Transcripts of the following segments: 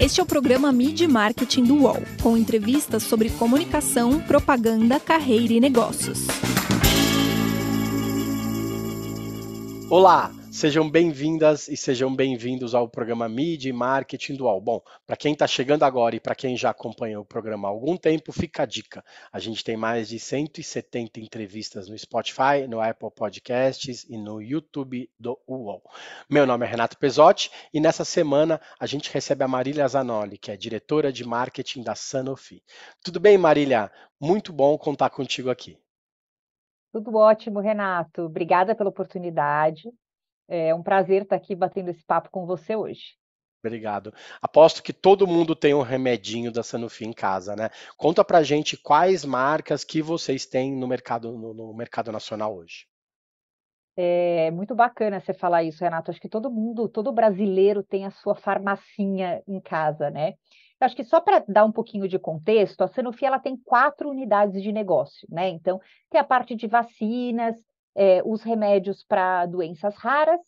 Este é o programa Mid Marketing do UOL, com entrevistas sobre comunicação, propaganda, carreira e negócios. Olá, Sejam bem-vindas e sejam bem-vindos ao programa Mid Marketing Dual. Bom, para quem está chegando agora e para quem já acompanha o programa há algum tempo, fica a dica. A gente tem mais de 170 entrevistas no Spotify, no Apple Podcasts e no YouTube do UOL. Meu nome é Renato Pesotti e nessa semana a gente recebe a Marília Zanoli, que é diretora de marketing da Sanofi. Tudo bem, Marília? Muito bom contar contigo aqui. Tudo ótimo, Renato. Obrigada pela oportunidade. É um prazer estar aqui batendo esse papo com você hoje. Obrigado. Aposto que todo mundo tem um remedinho da Sanofi em casa, né? Conta pra gente quais marcas que vocês têm no mercado, no, no mercado nacional hoje. É muito bacana você falar isso, Renato. Acho que todo mundo, todo brasileiro tem a sua farmacinha em casa, né? Eu acho que só para dar um pouquinho de contexto, a Sanofi ela tem quatro unidades de negócio, né? Então, tem a parte de vacinas, é, os remédios para doenças raras,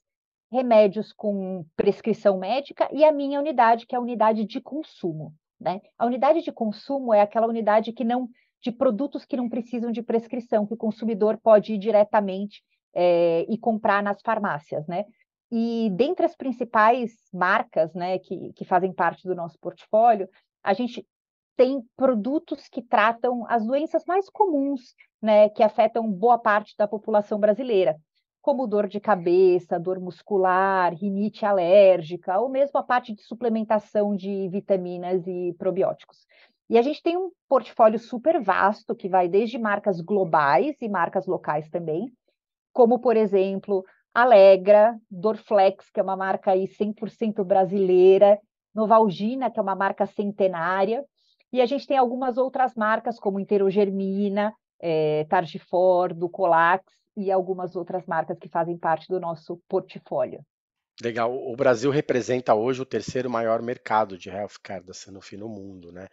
remédios com prescrição médica e a minha unidade, que é a unidade de consumo. Né? A unidade de consumo é aquela unidade que não de produtos que não precisam de prescrição, que o consumidor pode ir diretamente é, e comprar nas farmácias, né? E dentre as principais marcas, né, que, que fazem parte do nosso portfólio, a gente tem produtos que tratam as doenças mais comuns, né, que afetam boa parte da população brasileira, como dor de cabeça, dor muscular, rinite alérgica, ou mesmo a parte de suplementação de vitaminas e probióticos. E a gente tem um portfólio super vasto que vai desde marcas globais e marcas locais também, como por exemplo, Alegra, Dorflex, que é uma marca aí 100% brasileira, Novalgina, que é uma marca centenária, e a gente tem algumas outras marcas, como Interogermina, é, Targifor, Ducolax e algumas outras marcas que fazem parte do nosso portfólio. Legal. O Brasil representa hoje o terceiro maior mercado de healthcare da Sanofi no mundo, né?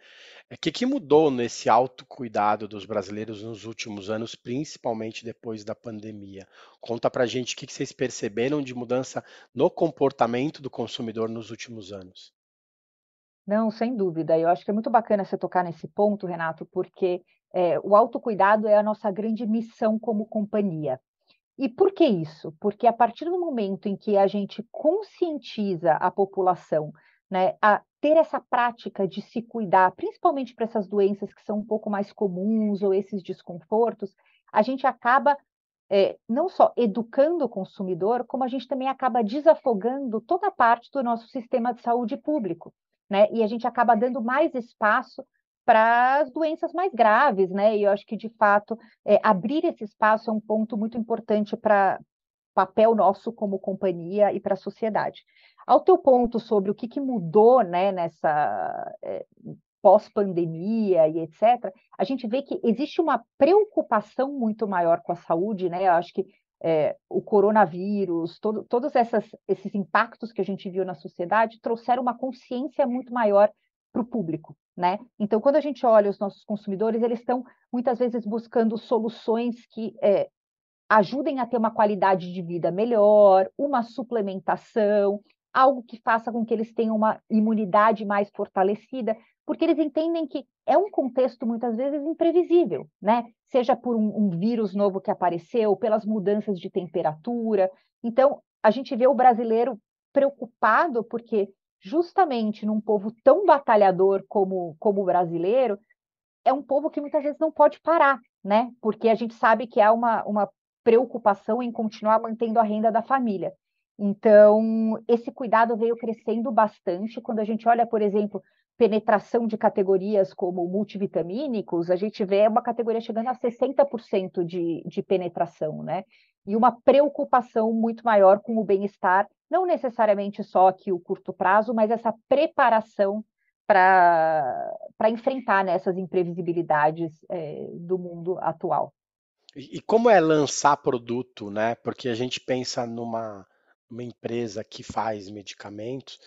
O que, que mudou nesse autocuidado dos brasileiros nos últimos anos, principalmente depois da pandemia? Conta pra gente o que, que vocês perceberam de mudança no comportamento do consumidor nos últimos anos. Não, sem dúvida. Eu acho que é muito bacana você tocar nesse ponto, Renato, porque é, o autocuidado é a nossa grande missão como companhia. E por que isso? Porque a partir do momento em que a gente conscientiza a população né, a ter essa prática de se cuidar, principalmente para essas doenças que são um pouco mais comuns ou esses desconfortos, a gente acaba é, não só educando o consumidor, como a gente também acaba desafogando toda a parte do nosso sistema de saúde público né? E a gente acaba dando mais espaço para as doenças mais graves, né? E eu acho que, de fato, é, abrir esse espaço é um ponto muito importante para papel nosso como companhia e para a sociedade. Ao teu ponto sobre o que, que mudou, né, nessa é, pós-pandemia e etc., a gente vê que existe uma preocupação muito maior com a saúde, né? Eu acho que é, o coronavírus, todo, todos essas, esses impactos que a gente viu na sociedade trouxeram uma consciência muito maior para o público, né? Então, quando a gente olha os nossos consumidores, eles estão muitas vezes buscando soluções que é, ajudem a ter uma qualidade de vida melhor, uma suplementação, algo que faça com que eles tenham uma imunidade mais fortalecida, porque eles entendem que é um contexto muitas vezes imprevisível, né? Seja por um, um, vírus novo que apareceu, pelas mudanças de temperatura. Então, a gente vê o brasileiro preocupado porque justamente num povo tão batalhador como, como o brasileiro, é um povo que muitas vezes não pode parar, né? Porque a gente sabe que há uma, uma preocupação em continuar mantendo a renda da família. Então, esse cuidado veio crescendo bastante. Quando a gente olha, por exemplo, penetração de categorias como multivitamínicos, a gente vê uma categoria chegando a 60% de, de penetração, né? E uma preocupação muito maior com o bem-estar, não necessariamente só aqui o curto prazo, mas essa preparação para enfrentar né, essas imprevisibilidades é, do mundo atual. E, e como é lançar produto, né? Porque a gente pensa numa uma empresa que faz medicamentos,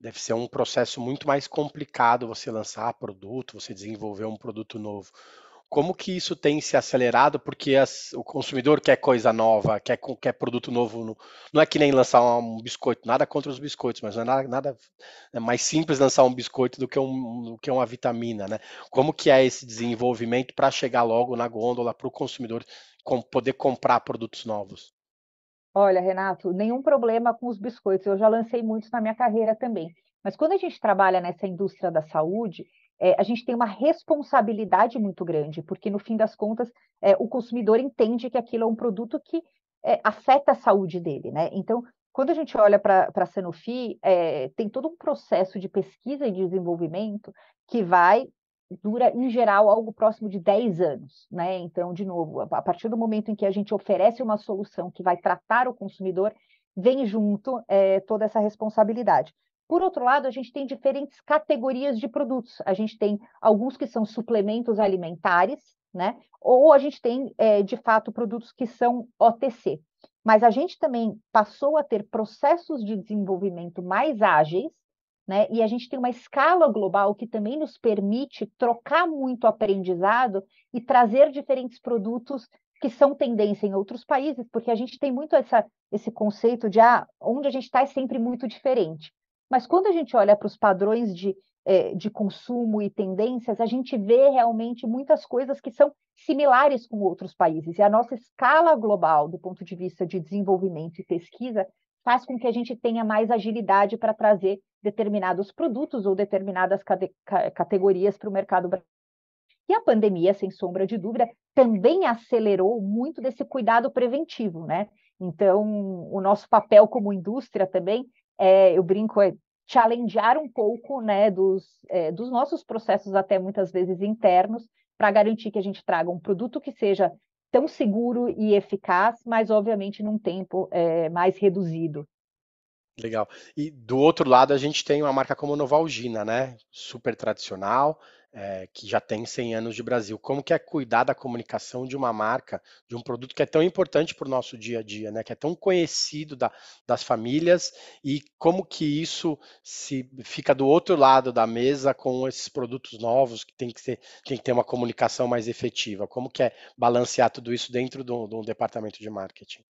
deve ser um processo muito mais complicado você lançar produto, você desenvolver um produto novo. como que isso tem se acelerado? Porque as, o consumidor quer coisa nova, quer, quer produto novo. No, não é que nem lançar um biscoito, nada contra os biscoitos, mas não é nada, nada é mais simples lançar um biscoito do que, um, do que uma vitamina, né? Como que é esse desenvolvimento para chegar logo na gôndola para o consumidor com, poder comprar produtos novos? Olha, Renato, nenhum problema com os biscoitos. Eu já lancei muitos na minha carreira também. Mas quando a gente trabalha nessa indústria da saúde, é, a gente tem uma responsabilidade muito grande, porque no fim das contas é, o consumidor entende que aquilo é um produto que é, afeta a saúde dele, né? Então, quando a gente olha para a Sanofi, é, tem todo um processo de pesquisa e desenvolvimento que vai dura, em geral, algo próximo de 10 anos, né? Então, de novo, a partir do momento em que a gente oferece uma solução que vai tratar o consumidor, vem junto é, toda essa responsabilidade. Por outro lado, a gente tem diferentes categorias de produtos. A gente tem alguns que são suplementos alimentares, né? Ou a gente tem, é, de fato, produtos que são OTC. Mas a gente também passou a ter processos de desenvolvimento mais ágeis, né? E a gente tem uma escala global que também nos permite trocar muito aprendizado e trazer diferentes produtos que são tendência em outros países, porque a gente tem muito essa, esse conceito de ah, onde a gente está é sempre muito diferente. Mas quando a gente olha para os padrões de, é, de consumo e tendências, a gente vê realmente muitas coisas que são similares com outros países. E a nossa escala global, do ponto de vista de desenvolvimento e pesquisa, faz com que a gente tenha mais agilidade para trazer determinados produtos ou determinadas categorias para o mercado brasileiro. E a pandemia, sem sombra de dúvida, também acelerou muito desse cuidado preventivo, né? Então, o nosso papel como indústria também é, eu brinco, é challengear um pouco né, dos, é, dos nossos processos, até muitas vezes internos, para garantir que a gente traga um produto que seja tão seguro e eficaz, mas obviamente num tempo é, mais reduzido. Legal. E do outro lado a gente tem uma marca como Novalgina, né? Super tradicional, é, que já tem 100 anos de Brasil. Como que é cuidar da comunicação de uma marca, de um produto que é tão importante para o nosso dia a dia, né? Que é tão conhecido da, das famílias e como que isso se fica do outro lado da mesa com esses produtos novos que tem que ser, tem que ter uma comunicação mais efetiva. Como que é balancear tudo isso dentro do, do departamento de marketing?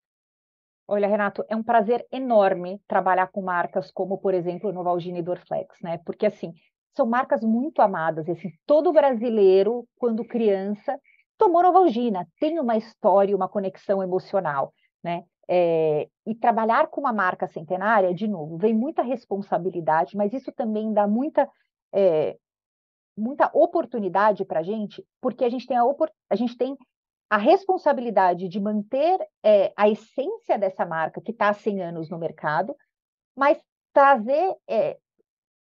Olha, Renato, é um prazer enorme trabalhar com marcas como, por exemplo, Novalgina e Dorflex, né? Porque assim, são marcas muito amadas. Assim, todo brasileiro, quando criança, tomou Novalgina, tem uma história, uma conexão emocional, né? É, e trabalhar com uma marca centenária, de novo, vem muita responsabilidade, mas isso também dá muita, é, muita oportunidade para a gente, porque a gente tem a, a gente tem a responsabilidade de manter é, a essência dessa marca que está há 100 anos no mercado, mas trazer é,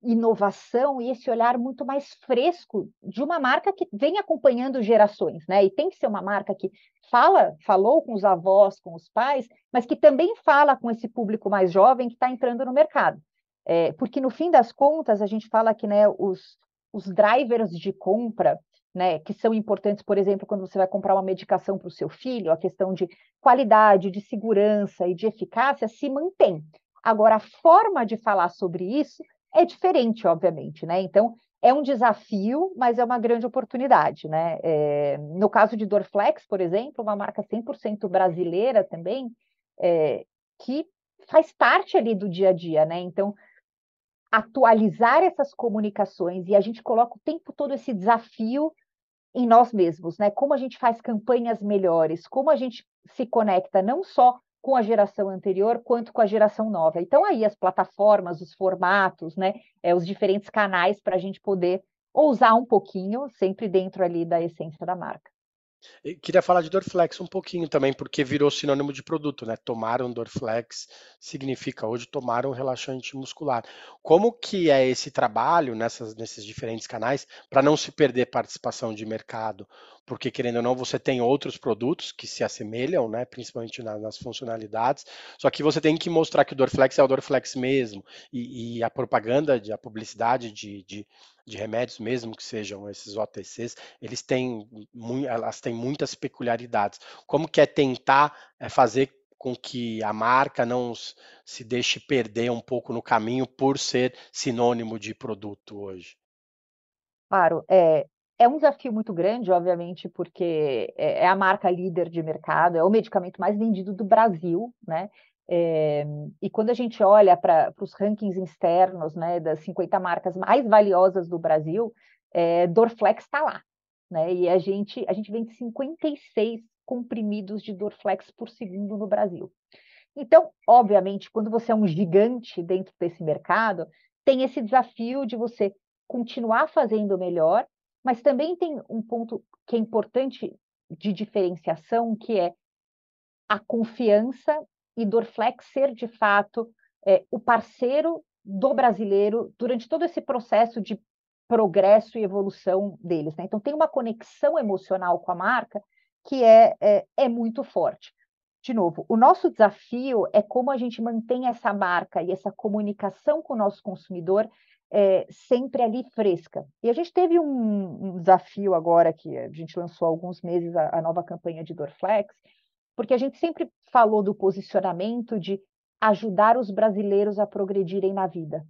inovação e esse olhar muito mais fresco de uma marca que vem acompanhando gerações, né? E tem que ser uma marca que fala, falou com os avós, com os pais, mas que também fala com esse público mais jovem que está entrando no mercado. É, porque no fim das contas a gente fala que né, os, os drivers de compra, né, que são importantes, por exemplo, quando você vai comprar uma medicação para o seu filho, a questão de qualidade, de segurança e de eficácia se mantém. Agora, a forma de falar sobre isso é diferente, obviamente, né? Então, é um desafio, mas é uma grande oportunidade, né? É, no caso de Dorflex, por exemplo, uma marca 100% brasileira também, é, que faz parte ali do dia a dia, né? Então, atualizar essas comunicações e a gente coloca o tempo todo esse desafio em nós mesmos, né? Como a gente faz campanhas melhores, como a gente se conecta não só com a geração anterior quanto com a geração nova. Então, aí as plataformas, os formatos, né, é, os diferentes canais para a gente poder ousar um pouquinho, sempre dentro ali da essência da marca. Eu queria falar de Dorflex um pouquinho também, porque virou sinônimo de produto, né? Tomar um Dorflex significa hoje tomar um relaxante muscular. Como que é esse trabalho nessas, nesses diferentes canais para não se perder participação de mercado? porque querendo ou não, você tem outros produtos que se assemelham, né, principalmente na, nas funcionalidades, só que você tem que mostrar que o Dorflex é o Dorflex mesmo, e, e a propaganda, de, a publicidade de, de, de, remédios, mesmo que sejam esses OTCs, eles têm, elas têm muitas peculiaridades. Como que é tentar é, fazer com que a marca não se deixe perder um pouco no caminho por ser sinônimo de produto hoje? Claro, é, é um desafio muito grande, obviamente, porque é, é a marca líder de mercado, é o medicamento mais vendido do Brasil, né? É, e quando a gente olha para os rankings externos, né, das 50 marcas mais valiosas do Brasil, é, Dorflex está lá, né? E a gente a gente vende 56 comprimidos de Dorflex por segundo no Brasil. Então, obviamente, quando você é um gigante dentro desse mercado, tem esse desafio de você continuar fazendo melhor mas também tem um ponto que é importante de diferenciação, que é a confiança e Dorflex ser, de fato, é, o parceiro do brasileiro durante todo esse processo de progresso e evolução deles. Né? Então, tem uma conexão emocional com a marca que é, é, é muito forte. De novo, o nosso desafio é como a gente mantém essa marca e essa comunicação com o nosso consumidor é, sempre ali fresca. E a gente teve um, um, desafio agora, que a gente lançou há alguns meses a, a nova campanha de Dorflex, porque a gente sempre falou do posicionamento de ajudar os brasileiros a progredirem na vida.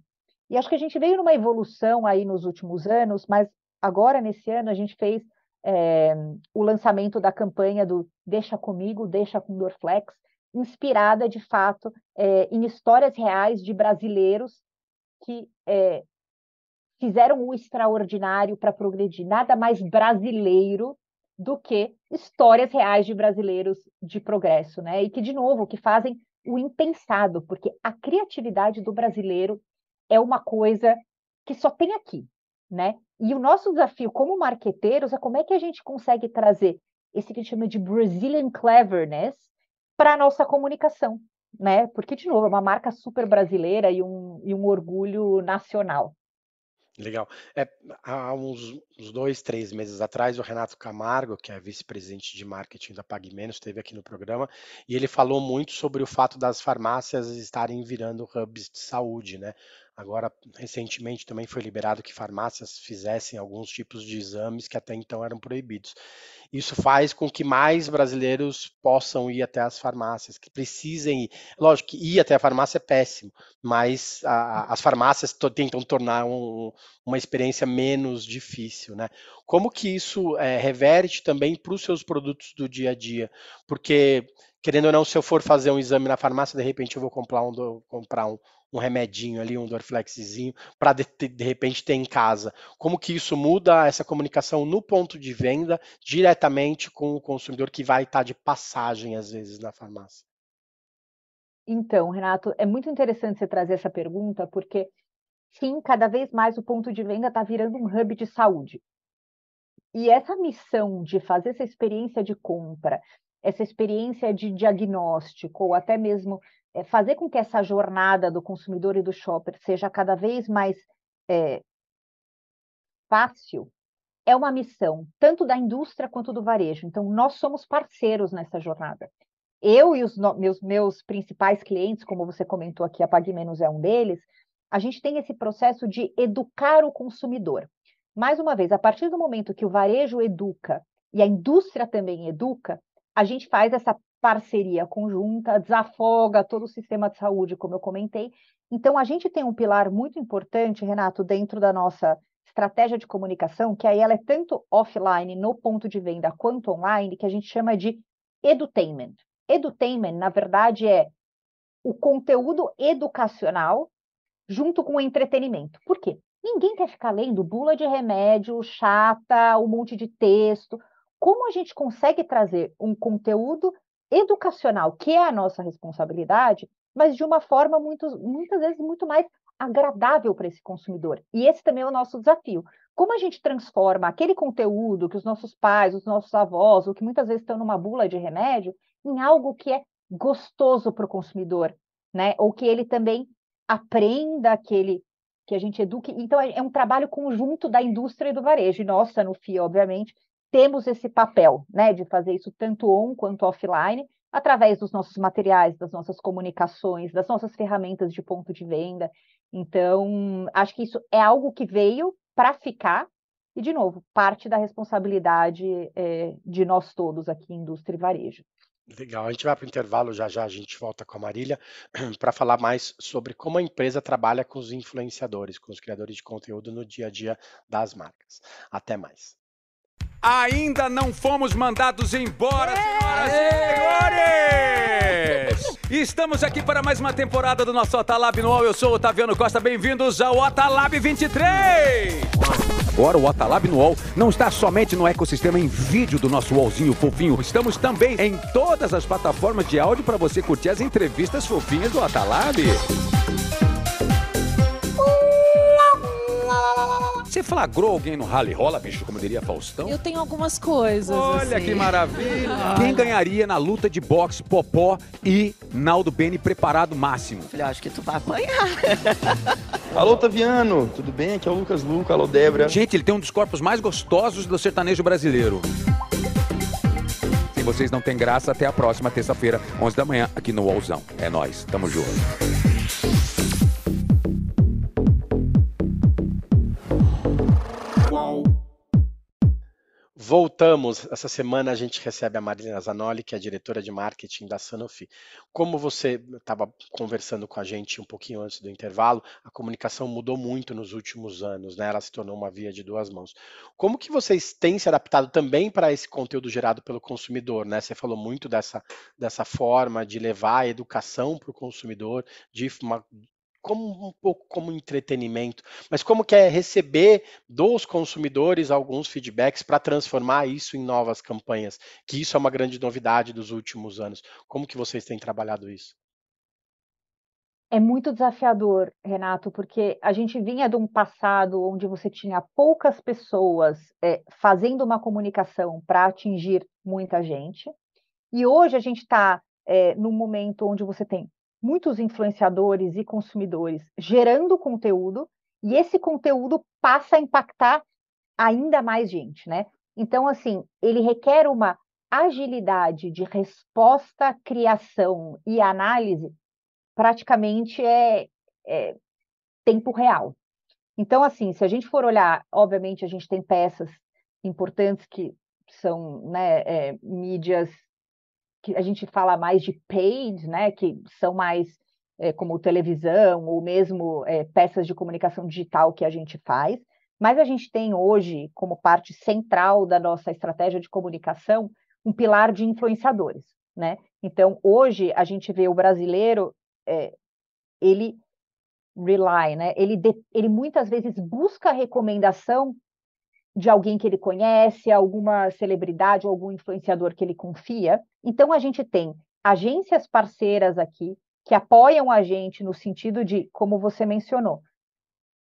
E acho que a gente veio numa evolução aí nos últimos anos, mas agora, nesse ano, a gente fez é, o lançamento da campanha do Deixa Comigo, Deixa com Dorflex, inspirada, de fato, é, em histórias reais de brasileiros que é, fizeram o extraordinário para progredir. Nada mais brasileiro do que histórias reais de brasileiros de progresso, né? E que, de novo, que fazem o impensado, porque a criatividade do brasileiro é uma coisa que só tem aqui, né? E o nosso desafio como marqueteiros é como é que a gente consegue trazer esse que a gente chama de Brazilian cleverness para a nossa comunicação, né? Porque, de novo, é uma marca super brasileira e um, e um orgulho nacional. Legal. É, há uns, uns, dois, três meses atrás, o Renato Camargo, que é vice-presidente de marketing da PagMenos, esteve aqui no programa e ele falou muito sobre o fato das farmácias estarem virando hubs de saúde, né? Agora, recentemente também foi liberado que farmácias fizessem alguns tipos de exames que até então eram proibidos. Isso faz com que mais brasileiros possam ir até as farmácias, que precisem ir. Lógico que ir até a farmácia é péssimo, mas a, as farmácias tentam tornar um, uma experiência menos difícil, né? Como que isso é, reverte também para os seus produtos do dia a dia? Porque querendo ou não, se eu for fazer um exame na farmácia, de repente eu vou comprar um, comprar um, um remedinho ali, um Dorflexzinho, para de, de, repente ter em casa. Como que isso muda essa comunicação no ponto de venda diretamente com o consumidor que vai estar de passagem às vezes na farmácia? Então, Renato, é muito interessante você trazer essa pergunta, porque sim, cada vez mais o ponto de venda está virando um hub de saúde. E essa missão de fazer essa experiência de compra, essa experiência de diagnóstico, ou até mesmo é, fazer com que essa jornada do consumidor e do shopper seja cada vez mais é, fácil, é uma missão tanto da indústria quanto do varejo. Então, nós somos parceiros nessa jornada. Eu e os meus, meus principais clientes, como você comentou aqui, a Pague Menos é um deles, a gente tem esse processo de educar o consumidor. Mais uma vez, a partir do momento que o varejo educa e a indústria também educa, a gente faz essa parceria conjunta, desafoga todo o sistema de saúde, como eu comentei. Então, a gente tem um pilar muito importante, Renato, dentro da nossa estratégia de comunicação, que aí ela é tanto offline, no ponto de venda, quanto online, que a gente chama de edutainment. Edutainment, na verdade, é o conteúdo educacional junto com o entretenimento. Por quê? Ninguém quer ficar lendo bula de remédio, chata, um monte de texto. Como a gente consegue trazer um conteúdo educacional, que é a nossa responsabilidade, mas de uma forma muito, muitas vezes muito mais agradável para esse consumidor. E esse também é o nosso desafio. Como a gente transforma aquele conteúdo que os nossos pais, os nossos avós, ou que muitas vezes estão numa bula de remédio, em algo que é gostoso para o consumidor, né? Ou que ele também aprenda aquele que a gente eduque. Então, é, é um trabalho conjunto da indústria e do varejo. E nossa, no FIA, obviamente, temos esse papel, né, de fazer isso tanto on quanto offline, através dos nossos materiais, das nossas comunicações, das nossas ferramentas de ponto de venda. Então, acho que isso é algo que veio para ficar, e, de novo, parte da responsabilidade é, de nós todos aqui, indústria e varejo. Legal, a gente vai para o intervalo, já já a gente volta com a Marília para falar mais sobre como a empresa trabalha com os influenciadores, com os criadores de conteúdo no dia a dia das marcas. Até mais. Ainda não fomos mandados embora, senhoras e senhores! Estamos aqui para mais uma temporada do nosso Otalab Noal. Eu sou o Otaviano Costa, bem-vindos ao Otalab 23! Agora o Otalab no UOL não está somente no ecossistema em vídeo do nosso UOLzinho fofinho, estamos também em todas as plataformas de áudio para você curtir as entrevistas fofinhas do Otalab. Você flagrou alguém no rally rola, bicho, como diria Faustão? Eu tenho algumas coisas. Olha assim. que maravilha! Quem ganharia na luta de boxe Popó e Naldo Beni preparado máximo? Falei, acho que tu vai apanhar. Alô, Taviano, tudo bem? Aqui é o Lucas Luca, alô, Débora. Gente, ele tem um dos corpos mais gostosos do sertanejo brasileiro. Se vocês não têm graça, até a próxima terça-feira, 11 da manhã, aqui no UOLzão. É nós, tamo junto. Voltamos. Essa semana a gente recebe a Marilena Zanoli, que é diretora de marketing da Sanofi. Como você estava conversando com a gente um pouquinho antes do intervalo, a comunicação mudou muito nos últimos anos, né? Ela se tornou uma via de duas mãos. Como que vocês têm se adaptado também para esse conteúdo gerado pelo consumidor, né? Você falou muito dessa, dessa forma de levar a educação para o consumidor, de uma, como um pouco como entretenimento, mas como que é receber dos consumidores alguns feedbacks para transformar isso em novas campanhas, que isso é uma grande novidade dos últimos anos. Como que vocês têm trabalhado isso? É muito desafiador, Renato, porque a gente vinha de um passado onde você tinha poucas pessoas é, fazendo uma comunicação para atingir muita gente, e hoje a gente está é, num momento onde você tem muitos influenciadores e consumidores gerando conteúdo, e esse conteúdo passa a impactar ainda mais gente, né? Então, assim, ele requer uma agilidade de resposta, criação e análise, praticamente é, é tempo real. Então, assim, se a gente for olhar, obviamente a gente tem peças importantes que são né, é, mídias que a gente fala mais de paid, né, que são mais é, como televisão ou mesmo é, peças de comunicação digital que a gente faz, mas a gente tem hoje, como parte central da nossa estratégia de comunicação, um pilar de influenciadores, né? Então, hoje, a gente vê o brasileiro, é, ele rely, né? Ele, de, ele muitas vezes busca recomendação de alguém que ele conhece, alguma celebridade ou algum influenciador que ele confia. Então, a gente tem agências parceiras aqui que apoiam a gente no sentido de, como você mencionou,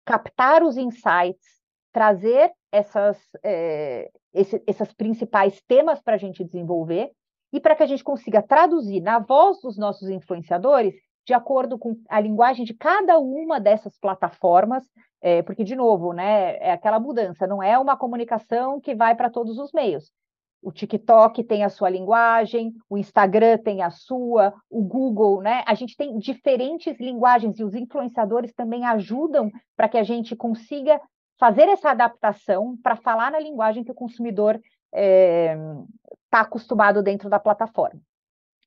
captar os insights, trazer essas, é, esse, esses principais temas para a gente desenvolver e para que a gente consiga traduzir na voz dos nossos influenciadores de acordo com a linguagem de cada uma dessas plataformas, é, porque, de novo, né, é aquela mudança, não é uma comunicação que vai para todos os meios. O TikTok tem a sua linguagem, o Instagram tem a sua, o Google, né? A gente tem diferentes linguagens e os influenciadores também ajudam para que a gente consiga fazer essa adaptação para falar na linguagem que o consumidor está é, acostumado dentro da plataforma.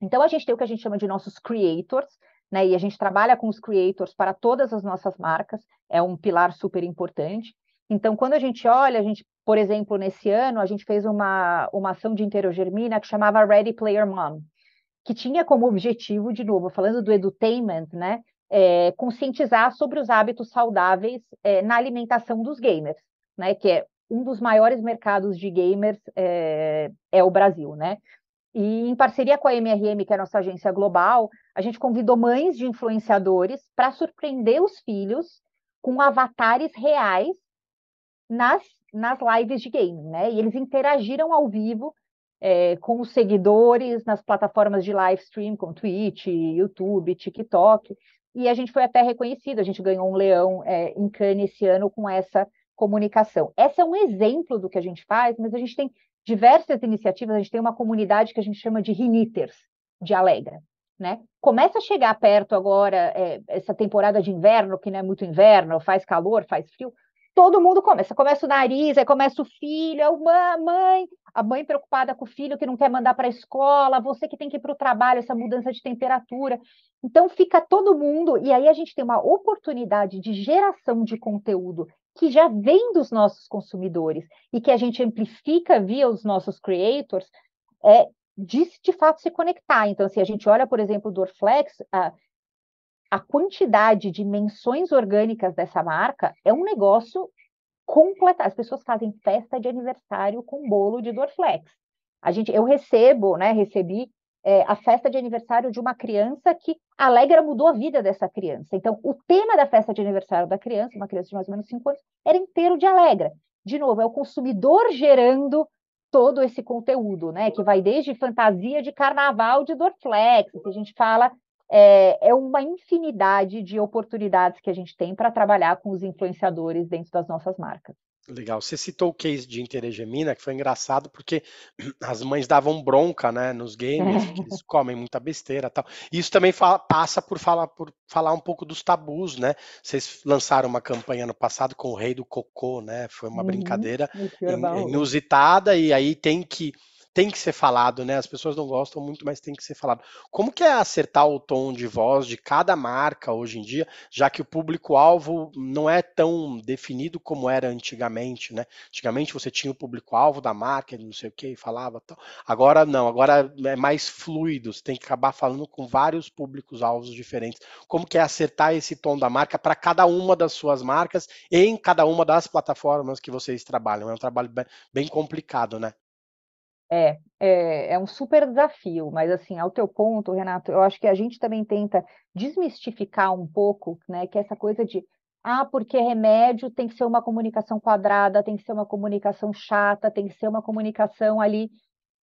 Então, a gente tem o que a gente chama de nossos creators, né? E a gente trabalha com os creators para todas as nossas marcas, é um pilar super importante. Então, quando a gente olha, a gente, por exemplo, nesse ano, a gente fez uma, uma ação de Interogermina que chamava Ready Player Mom, que tinha como objetivo, de novo, falando do edutainment, né? É, conscientizar sobre os hábitos saudáveis é, na alimentação dos gamers, né? Que é um dos maiores mercados de gamers é, é o Brasil, né? E em parceria com a MRM, que é a nossa agência global, a gente convidou mães de influenciadores para surpreender os filhos com avatares reais nas, nas lives de game, né? E eles interagiram ao vivo é, com os seguidores nas plataformas de live stream, como Twitch, YouTube, TikTok. E a gente foi até reconhecido, a gente ganhou um leão é, em Cannes esse ano com essa comunicação. Esse é um exemplo do que a gente faz, mas a gente tem diversas iniciativas, a gente tem uma comunidade que a gente chama de Riniters, de Alegra. Né? Começa a chegar perto agora, é, essa temporada de inverno, que não é muito inverno, faz calor, faz frio, todo mundo começa. Começa o nariz, aí começa o filho, a mãe, a mãe preocupada com o filho que não quer mandar para a escola, você que tem que ir para o trabalho, essa mudança de temperatura. Então fica todo mundo, e aí a gente tem uma oportunidade de geração de conteúdo que já vem dos nossos consumidores e que a gente amplifica via os nossos creators, é de, de fato se conectar. Então, se a gente olha, por exemplo, do Orflex, a, a quantidade de menções orgânicas dessa marca é um negócio completa. As pessoas fazem festa de aniversário com bolo de Dorflex. A gente, eu recebo, né, recebi é, a festa de aniversário de uma criança que Alegra mudou a vida dessa criança. Então, o tema da festa de aniversário da criança, uma criança de mais ou menos 5 anos, era inteiro de Alegra. De novo, é o consumidor gerando todo esse conteúdo, né? Que vai desde fantasia de carnaval de Dorflex, que a gente fala é, é uma infinidade de oportunidades que a gente tem para trabalhar com os influenciadores dentro das nossas marcas. Legal. Você citou o case de Interegemina, que foi engraçado porque as mães davam bronca, né, nos games, que eles comem muita besteira, tal. Isso também fala, passa por falar por falar um pouco dos tabus, né? Vocês lançaram uma campanha no passado com o Rei do Cocô, né? Foi uma uhum, brincadeira inusitada e aí tem que tem que ser falado, né? As pessoas não gostam muito, mas tem que ser falado. Como que é acertar o tom de voz de cada marca hoje em dia, já que o público-alvo não é tão definido como era antigamente, né? Antigamente você tinha o público-alvo da marca, não sei o que, falava tal. Agora não, agora é mais fluido, você tem que acabar falando com vários públicos-alvos diferentes. Como que é acertar esse tom da marca para cada uma das suas marcas em cada uma das plataformas que vocês trabalham? É um trabalho bem complicado, né? É, é, é um super desafio, mas assim, ao teu ponto, Renato, eu acho que a gente também tenta desmistificar um pouco, né, que essa coisa de ah, porque remédio tem que ser uma comunicação quadrada, tem que ser uma comunicação chata, tem que ser uma comunicação ali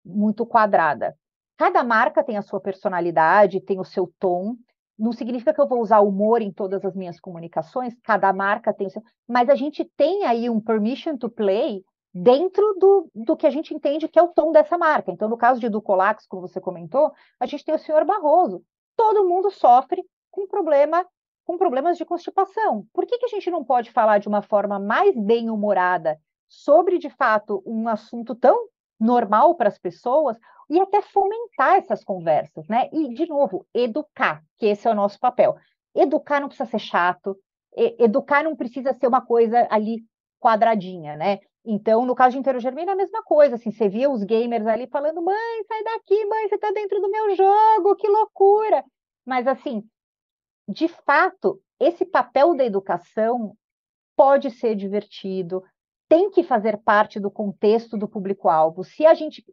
muito quadrada. Cada marca tem a sua personalidade, tem o seu tom. Não significa que eu vou usar humor em todas as minhas comunicações, cada marca tem o seu. Mas a gente tem aí um permission to play dentro do, do que a gente entende que é o tom dessa marca. Então, no caso de Ducolax, como você comentou, a gente tem o senhor Barroso. Todo mundo sofre com problema com problemas de constipação. Por que, que a gente não pode falar de uma forma mais bem-humorada sobre, de fato, um assunto tão normal para as pessoas e até fomentar essas conversas, né? E, de novo, educar, que esse é o nosso papel. Educar não precisa ser chato, educar não precisa ser uma coisa ali quadradinha, né? Então, no caso de Interogermina, é a mesma coisa, assim, você via os gamers ali falando, mãe, sai daqui, mãe, você está dentro do meu jogo, que loucura! Mas, assim, de fato, esse papel da educação pode ser divertido, tem que fazer parte do contexto do público-alvo. Se a gente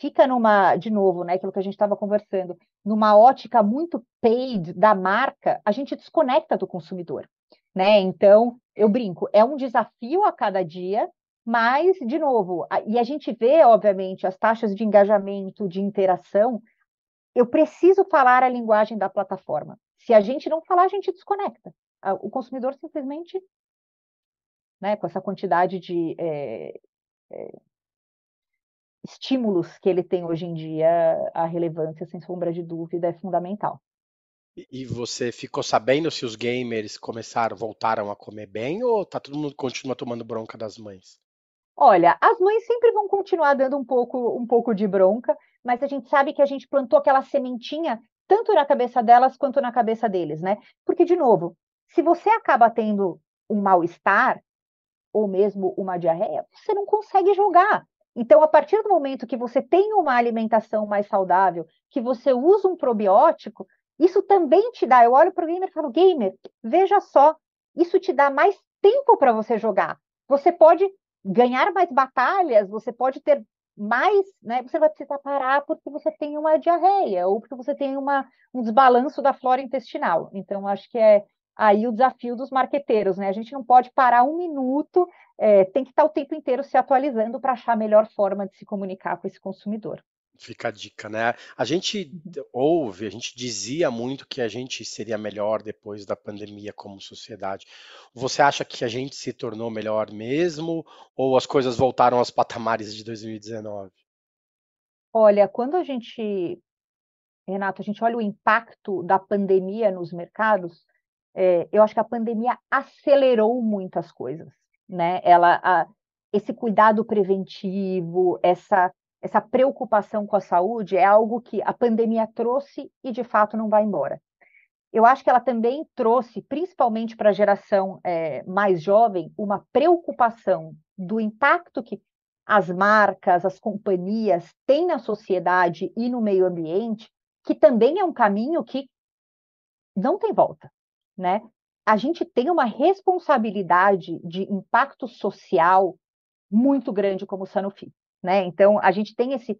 fica numa, de novo, né, aquilo que a gente estava conversando, numa ótica muito paid da marca, a gente desconecta do consumidor, né? Então, eu brinco, é um desafio a cada dia, mas, de novo, e a gente vê, obviamente, as taxas de engajamento, de interação. Eu preciso falar a linguagem da plataforma. Se a gente não falar, a gente desconecta. O consumidor simplesmente, né, com essa quantidade de é, é, estímulos que ele tem hoje em dia, a relevância, sem sombra de dúvida, é fundamental. E você ficou sabendo se os gamers começaram, voltaram a comer bem ou tá todo mundo continua tomando bronca das mães? Olha, as mães sempre vão continuar dando um pouco, um pouco de bronca, mas a gente sabe que a gente plantou aquela sementinha tanto na cabeça delas quanto na cabeça deles, né? Porque, de novo, se você acaba tendo um mal-estar, ou mesmo uma diarreia, você não consegue jogar. Então, a partir do momento que você tem uma alimentação mais saudável, que você usa um probiótico, isso também te dá. Eu olho para o gamer e falo, gamer, veja só, isso te dá mais tempo para você jogar. Você pode ganhar mais batalhas, você pode ter mais, né? Você vai precisar parar porque você tem uma diarreia ou porque você tem uma, um desbalanço da flora intestinal. Então, acho que é aí o desafio dos marqueteiros, né? A gente não pode parar um minuto, é, tem que estar o tempo inteiro se atualizando para achar a melhor forma de se comunicar com esse consumidor. Fica a dica, né? A gente uhum. ouve, a gente dizia muito que a gente seria melhor depois da pandemia como sociedade. Você acha que a gente se tornou melhor mesmo ou as coisas voltaram aos patamares de 2019? Olha, quando a gente, Renato, a gente olha o impacto da pandemia nos mercados, é, eu acho que a pandemia acelerou muitas coisas, né? Ela, a, esse cuidado preventivo, essa essa preocupação com a saúde é algo que a pandemia trouxe e de fato não vai embora. Eu acho que ela também trouxe, principalmente para a geração é, mais jovem, uma preocupação do impacto que as marcas, as companhias têm na sociedade e no meio ambiente, que também é um caminho que não tem volta, né? A gente tem uma responsabilidade de impacto social muito grande como Sanofi, né? Então a gente tem esse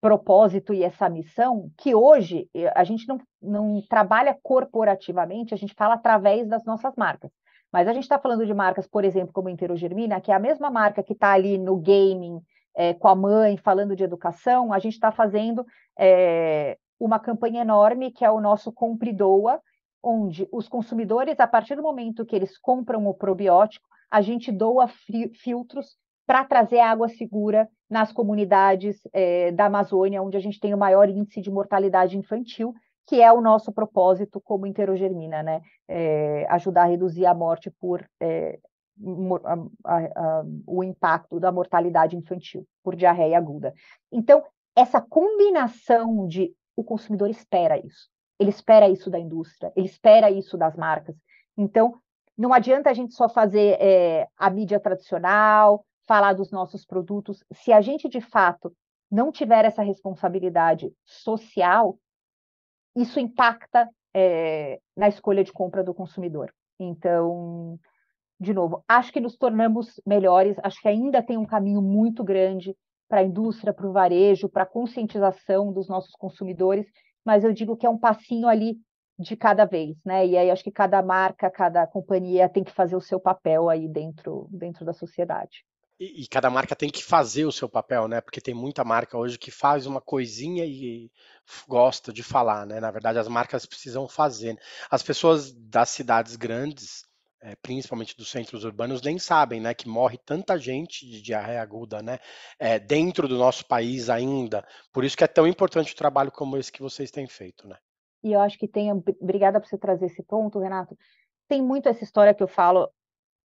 propósito e essa missão que hoje eh, a gente não, não trabalha corporativamente, a gente fala através das nossas marcas. Mas a gente está falando de marcas, por exemplo, como Interogermina, que é a mesma marca que está ali no gaming, é, com a mãe, falando de educação, a gente está fazendo é, uma campanha enorme que é o nosso Compre Doa, onde os consumidores, a partir do momento que eles compram o probiótico, a gente doa filtros para trazer água segura nas comunidades é, da Amazônia, onde a gente tem o maior índice de mortalidade infantil, que é o nosso propósito como Interogermina, né? É, ajudar a reduzir a morte por é, a, a, a, o impacto da mortalidade infantil por diarreia aguda. Então, essa combinação de o consumidor espera isso, ele espera isso da indústria, ele espera isso das marcas. Então, não adianta a gente só fazer a mídia tradicional, falar dos nossos produtos, se a gente de fato não tiver essa responsabilidade social, isso impacta é, na escolha de compra do consumidor. Então, de novo, acho que nos tornamos melhores, acho que ainda tem um caminho muito grande para a indústria, para o varejo, para a conscientização dos nossos consumidores, mas eu digo que é um passinho ali de cada vez, né? E aí acho que cada marca, cada companhia tem que fazer o seu papel aí dentro, dentro da sociedade. E, cada marca tem que fazer o seu papel, né? Porque tem muita marca hoje que faz uma coisinha e gosta de falar, né? Na verdade, as marcas precisam fazer. As pessoas das cidades grandes, é, principalmente dos centros urbanos, nem sabem, né? Que morre tanta gente de diarreia aguda, né? É, dentro do nosso país ainda. Por isso que é tão importante o trabalho como esse que vocês têm feito, né? E eu acho que tem. Obrigada por você trazer esse ponto, Renato. Tem muito essa história que eu falo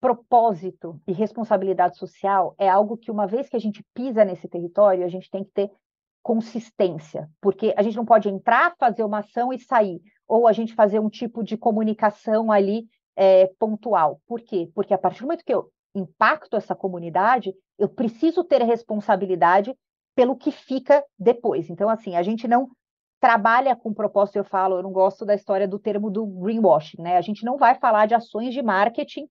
propósito e responsabilidade social é algo que, uma vez que a gente pisa nesse território, a gente tem que ter consistência, porque a gente não pode entrar, fazer uma ação e sair, ou a gente fazer um tipo de comunicação ali é, pontual. Por quê? Porque a partir do momento que eu impacto essa comunidade, eu preciso ter responsabilidade pelo que fica depois. Então, assim, a gente não trabalha com propósito, eu falo, eu não gosto da história do termo do greenwashing, né? A gente não vai falar de ações de marketing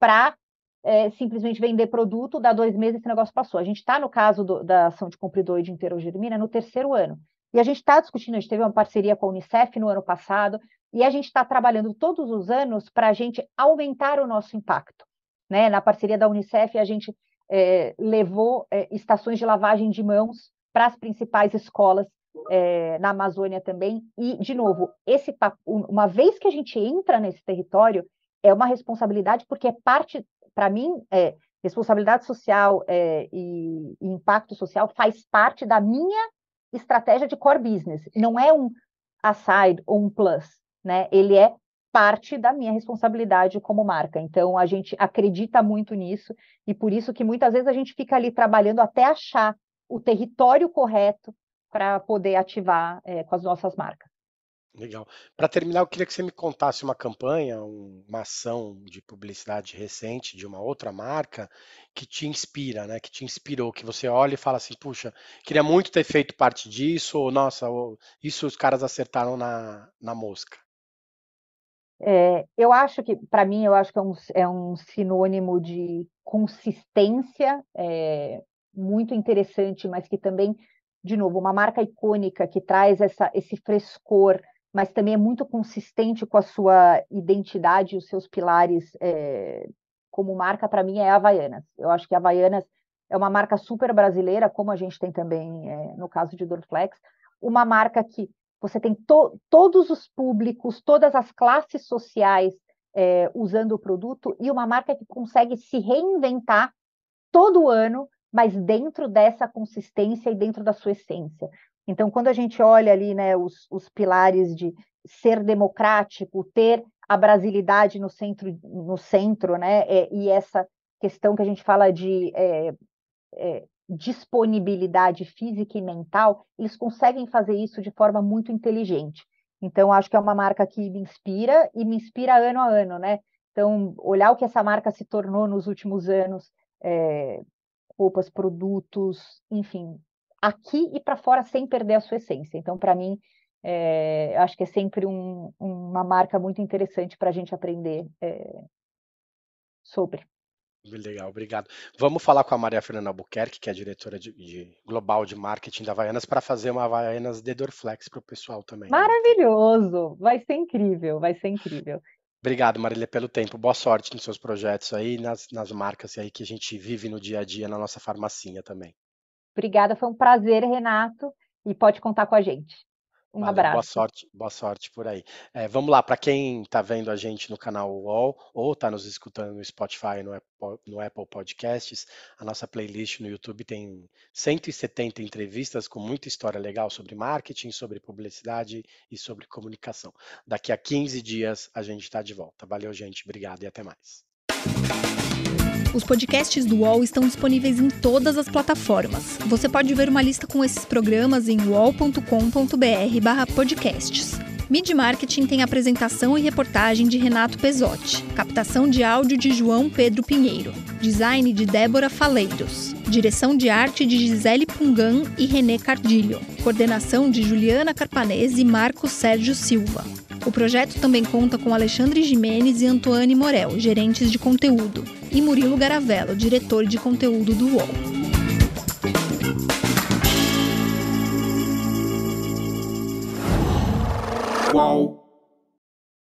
para é, simplesmente vender produto, dá dois meses esse negócio passou. A gente está no caso do, da ação de compridor de interogermina no terceiro ano. E a gente está discutindo, a gente teve uma parceria com a Unicef no ano passado, e a gente está trabalhando todos os anos para a gente aumentar o nosso impacto. Né? Na parceria da Unicef, a gente é, levou é, estações de lavagem de mãos para as principais escolas é, na Amazônia também. E, de novo, esse uma vez que a gente entra nesse território, é uma responsabilidade porque é parte, para mim, é, responsabilidade social é, e, e, impacto social faz parte da minha estratégia de core business. Não é um aside ou um plus, né? Ele é parte da minha responsabilidade como marca. Então a gente acredita muito nisso e por isso que muitas vezes a gente fica ali trabalhando até achar o território correto para poder ativar é, com as nossas marcas. Legal. Para terminar, eu queria que você me contasse uma campanha, uma ação de publicidade recente de uma outra marca que te inspira, né? Que te inspirou, que você olha e fala assim, puxa, queria muito ter feito parte disso, ou nossa, isso os caras acertaram na, na mosca. É, eu acho que, para mim, eu acho que é um, é um sinônimo de consistência é, muito interessante, mas que também, de novo, uma marca icônica que traz essa, esse frescor mas também é muito consistente com a sua identidade, os seus pilares é, como marca, para mim, é a Havaianas. Eu acho que a Havaianas é uma marca super brasileira, como a gente tem também é, no caso de Dorflex, uma marca que você tem to todos os públicos, todas as classes sociais é, usando o produto, e uma marca que consegue se reinventar todo ano, mas dentro dessa consistência e dentro da sua essência. Então, quando a gente olha ali né, os, os pilares de ser democrático, ter a brasilidade no centro, no centro né, é, e essa questão que a gente fala de é, é, disponibilidade física e mental, eles conseguem fazer isso de forma muito inteligente. Então, acho que é uma marca que me inspira e me inspira ano a ano, né? Então, olhar o que essa marca se tornou nos últimos anos, é, roupas, produtos, enfim, aqui e para fora sem perder a sua essência. Então, para mim, é, acho que é sempre um, uma marca muito interessante para a gente aprender é, sobre. Legal, obrigado. Vamos falar com a Maria Fernanda Albuquerque, que é a diretora de, de global de marketing da Havaianas, para fazer uma Havaianas de Dorflex para o pessoal também. Né? Maravilhoso! Vai ser incrível, vai ser incrível. Obrigado, Marília, pelo tempo. Boa sorte nos seus projetos aí, nas, nas marcas aí que a gente vive no dia a dia na nossa farmacinha também. Obrigada, foi um prazer, Renato, e pode contar com a gente. Um Valeu, abraço. Boa sorte, boa sorte por aí. É, vamos lá, para quem está vendo a gente no canal UOL ou está nos escutando no Spotify, no Apple, no Apple Podcasts, a nossa playlist no YouTube tem 170 entrevistas com muita história legal sobre marketing, sobre publicidade e sobre comunicação. Daqui a 15 dias a gente está de volta. Valeu, gente. Obrigado e até mais. Os podcasts do UOL estão disponíveis em todas as plataformas. Você pode ver uma lista com esses programas em uol.com.br/podcasts. Mid Marketing tem apresentação e reportagem de Renato Pesotti, captação de áudio de João Pedro Pinheiro, design de Débora Faleiros, direção de arte de Gisele Pungan e René Cardilho, coordenação de Juliana Carpanese e Marcos Sérgio Silva. O projeto também conta com Alexandre Jimenez e Antoine Morel, gerentes de conteúdo, e Murilo Garavello, diretor de conteúdo do UOL. UOL.